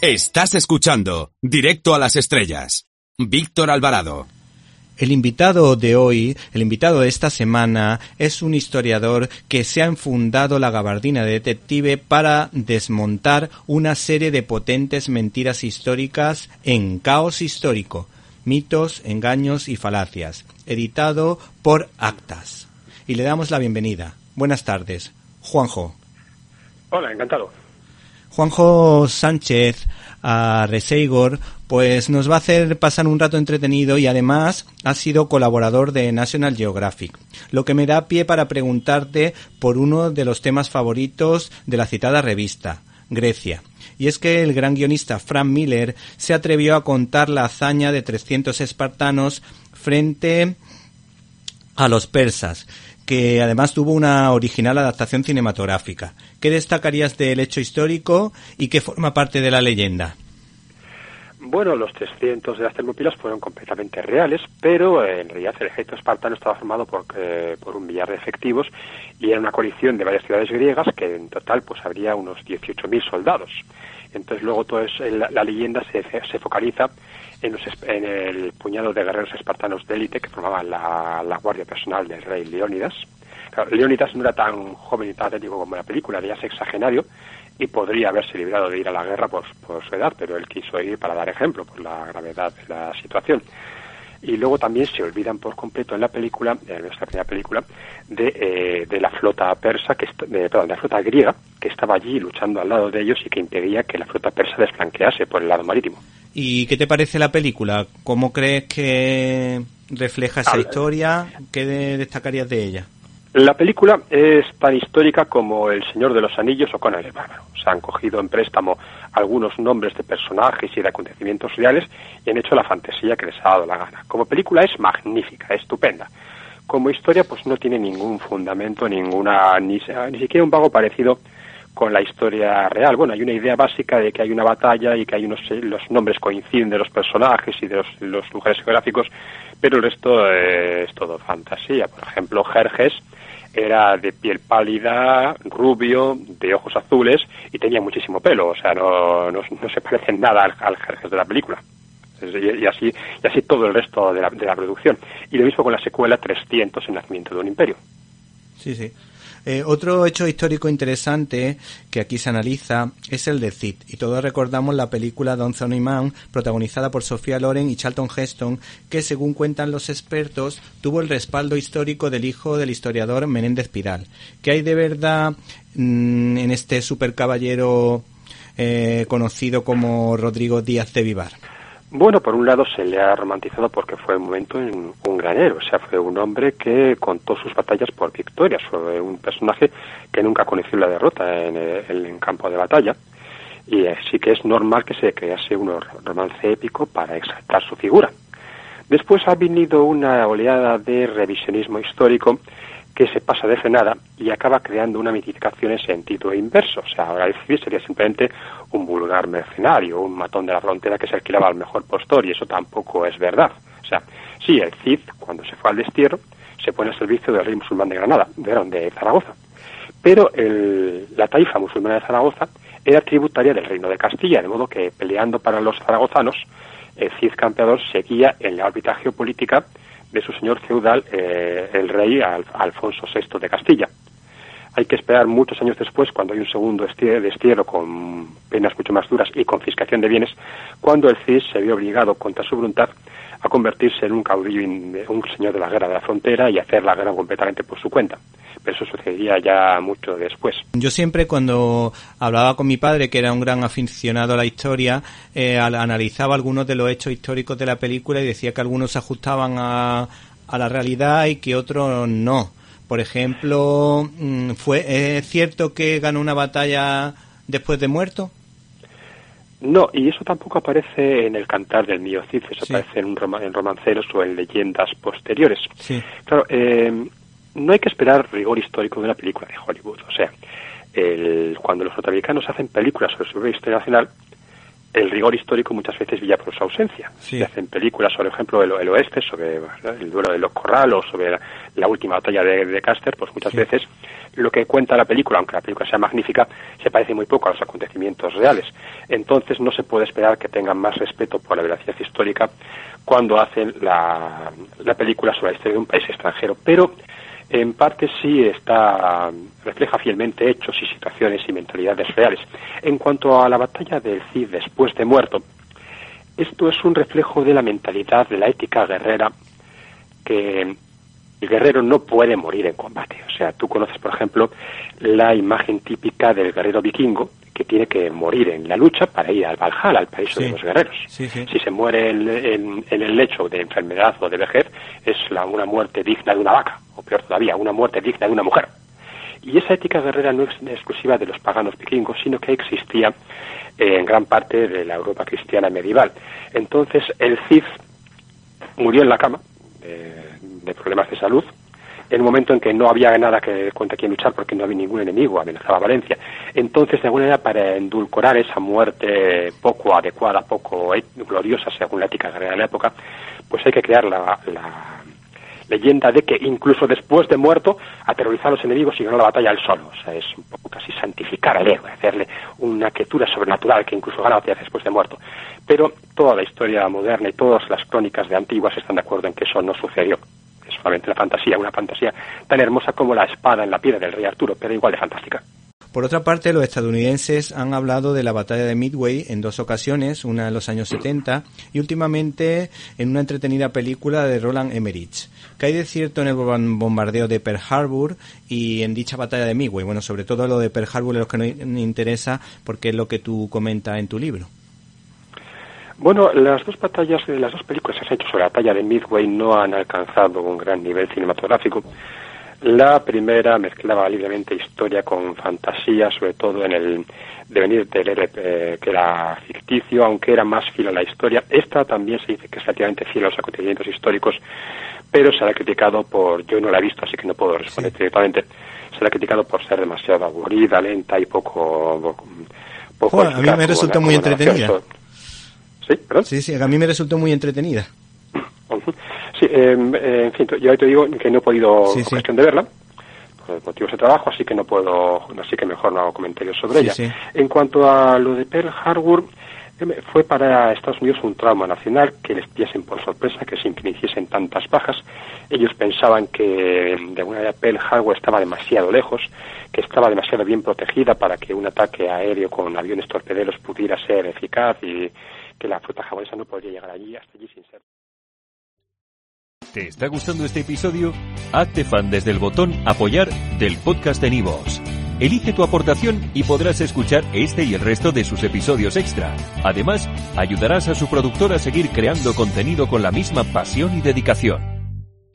Estás escuchando Directo a las Estrellas. Víctor Alvarado. El invitado de hoy, el invitado de esta semana, es un historiador que se ha enfundado la gabardina de detective para desmontar una serie de potentes mentiras históricas en Caos Histórico, mitos, engaños y falacias, editado por Actas. Y le damos la bienvenida. Buenas tardes. Juanjo. Hola, encantado. Juanjo Sánchez a Reseigor, pues nos va a hacer pasar un rato entretenido y además ha sido colaborador de National Geographic, lo que me da pie para preguntarte por uno de los temas favoritos de la citada revista, Grecia. Y es que el gran guionista Frank Miller se atrevió a contar la hazaña de 300 espartanos frente a los persas, que además tuvo una original adaptación cinematográfica. ¿Qué destacarías del hecho histórico y qué forma parte de la leyenda? Bueno, los 300 de las termopilas fueron completamente reales, pero eh, en realidad el ejército espartano estaba formado por, eh, por un millar de efectivos y era una coalición de varias ciudades griegas que en total pues habría unos 18.000 soldados. Entonces luego toda la, la, leyenda se, se focaliza en, los, en, el puñado de guerreros espartanos de élite que formaban la, guardia personal del rey Leónidas. Leónidas no era tan joven y tan atlético como en la película, era sexagenario y podría haberse librado de ir a la guerra por, por, su edad, pero él quiso ir para dar ejemplo por la gravedad de la situación. Y luego también se olvidan por completo en la película, en nuestra primera película, de, eh, de la flota persa, que de, perdón, de la flota griega, que estaba allí luchando al lado de ellos y que impedía que la flota persa desflanquease por el lado marítimo. ¿Y qué te parece la película? ¿Cómo crees que refleja esa historia? ¿Qué destacarías de ella? La película es tan histórica como El Señor de los Anillos o Conan el Bárbaro. Se han cogido en préstamo algunos nombres de personajes y de acontecimientos reales y han hecho la fantasía que les ha dado la gana. Como película es magnífica, estupenda. Como historia, pues no tiene ningún fundamento, ninguna, ni, ni siquiera un vago parecido con la historia real. Bueno, hay una idea básica de que hay una batalla y que hay unos los nombres coinciden de los personajes y de los, los lugares geográficos, pero el resto eh, es todo fantasía. Por ejemplo, Jerjes era de piel pálida, rubio, de ojos azules y tenía muchísimo pelo, o sea, no, no, no se parece nada al, al Jerjes de la película. Y, así y así todo el resto de la, de la producción. Y lo mismo con la secuela 300, El nacimiento de un imperio. Sí, sí. Eh, otro hecho histórico interesante que aquí se analiza es el de Cid, y todos recordamos la película Don Zony Man, protagonizada por Sofía Loren y Charlton Heston, que según cuentan los expertos, tuvo el respaldo histórico del hijo del historiador Menéndez Pidal. ¿Qué hay de verdad mmm, en este super caballero eh, conocido como Rodrigo Díaz de Vivar? Bueno, por un lado se le ha romantizado porque fue un momento en un granero, o sea, fue un hombre que contó sus batallas por victorias, fue un personaje que nunca conoció la derrota en el campo de batalla y sí que es normal que se crease un romance épico para exaltar su figura. Después ha venido una oleada de revisionismo histórico que se pasa de frenada y acaba creando una mitificación en sentido inverso. O sea, ahora el Cid sería simplemente un vulgar mercenario, un matón de la frontera que se alquilaba al mejor postor, y eso tampoco es verdad. O sea, sí, el Cid, cuando se fue al destierro, se pone al servicio del rey musulmán de Granada, de, de Zaragoza. Pero el, la taifa musulmana de Zaragoza era tributaria del reino de Castilla, de modo que peleando para los zaragozanos, el Cid campeador seguía en la órbita geopolítica de su señor feudal, eh, el rey Al Alfonso VI de Castilla. Hay que esperar muchos años después, cuando hay un segundo destierro con penas mucho más duras y confiscación de bienes, cuando el Cid se vio obligado contra su voluntad a convertirse en un caudillo, un señor de la guerra de la frontera y hacer la guerra completamente por su cuenta. Pero eso sucedería ya mucho después. Yo siempre cuando hablaba con mi padre, que era un gran aficionado a la historia, eh, analizaba algunos de los hechos históricos de la película y decía que algunos se ajustaban a, a la realidad y que otros no. Por ejemplo, mm, ¿fue, ¿es cierto que ganó una batalla después de muerto? No, y eso tampoco aparece en el cantar del mío Cid, eso sí. aparece en, un rom en romanceros o en leyendas posteriores. Sí. Claro, eh, no hay que esperar rigor histórico de una película de Hollywood. O sea, el, cuando los norteamericanos hacen películas sobre su historia nacional, el rigor histórico muchas veces brilla por su ausencia. Se hacen películas, por ejemplo, el, el oeste, sobre el duelo de los corralos, sobre la, última batalla de, de, Caster, pues muchas veces lo que cuenta la película, aunque la película sea magnífica, se parece muy poco a los acontecimientos reales. Entonces no se puede esperar que tengan más respeto por la veracidad histórica cuando hacen la, la película sobre la historia de un país extranjero. Pero en parte sí está refleja fielmente hechos y situaciones y mentalidades reales. En cuanto a la batalla del Cid después de muerto, esto es un reflejo de la mentalidad, de la ética guerrera, que el guerrero no puede morir en combate. O sea, tú conoces, por ejemplo, la imagen típica del guerrero vikingo, que tiene que morir en la lucha para ir al Valhalla, al país de los guerreros. Si se muere en, el lecho de enfermedad o de vejez, es la, una muerte digna de una vaca, o peor todavía, una muerte digna de una mujer. Y esa ética guerrera no es exclusiva de los paganos vikingos, sino que existía en gran parte de la Europa cristiana medieval. Entonces, el Cid murió en la cama de problemas de salud, en un momento en que no había nada que contra quien luchar porque no había ningún enemigo, amenazaba Valencia. Entonces, de alguna manera, para endulcorar esa muerte poco adecuada, poco gloriosa, según la ética de la época, pues hay que crear la, leyenda de que incluso después de muerto aterrorizar a los enemigos y ganó la batalla él solo. O sea, es un poco casi santificar al héroe, hacerle una criatura sobrenatural que incluso gana la batalla después de muerto. Pero toda la historia moderna y todas las crónicas de antiguas están de acuerdo en que eso no sucedió la fantasía, una fantasía tan hermosa como la espada en la piedra del rey Arturo, pero igual de fantástica. Por otra parte, los estadounidenses han hablado de la batalla de Midway en dos ocasiones, una en los años 70 y últimamente en una entretenida película de Roland Emmerich. ¿Qué hay de cierto en el bombardeo de Pearl Harbor y en dicha batalla de Midway? Bueno, sobre todo lo de Pearl Harbor es lo que nos interesa porque es lo que tú comentas en tu libro. Bueno, las dos batallas, las dos películas que se han hecho sobre la batalla de Midway no han alcanzado un gran nivel cinematográfico. La primera mezclaba libremente historia con fantasía, sobre todo en el devenir del héroe eh, que era ficticio, aunque era más fiel a la historia. Esta también se dice que es relativamente fiel a los acontecimientos históricos, pero se ha criticado por, yo no la he visto, así que no puedo responder directamente, se la ha criticado por ser demasiado aburrida, lenta y poco... poco a mí me resulta muy entretenida. Sí, ¿perdón? Sí, sí, a mí me resultó muy entretenida. Sí, em, eh, en fin, yo te digo que no he podido cuestión de verla por motivos de trabajo, así que no puedo, así que mejor no hago comentarios sobre ella. En cuanto a lo de Pearl Harbor, em, fue para Estados Unidos un trauma nacional que les piesen por sorpresa, que se hiciesen tantas bajas. Ellos pensaban que em, de alguna manera Pearl Harbor estaba demasiado lejos, que estaba demasiado bien protegida para que un ataque aéreo con aviones torpederos pudiera ser eficaz y que la flota japonesa no podría llegar allí hasta allí sin ser. ¿Te está gustando este episodio? Hazte fan desde el botón apoyar del podcast de Nivos. Elige tu aportación y podrás escuchar este y el resto de sus episodios extra. Además, ayudarás a su productor a seguir creando contenido con la misma pasión y dedicación.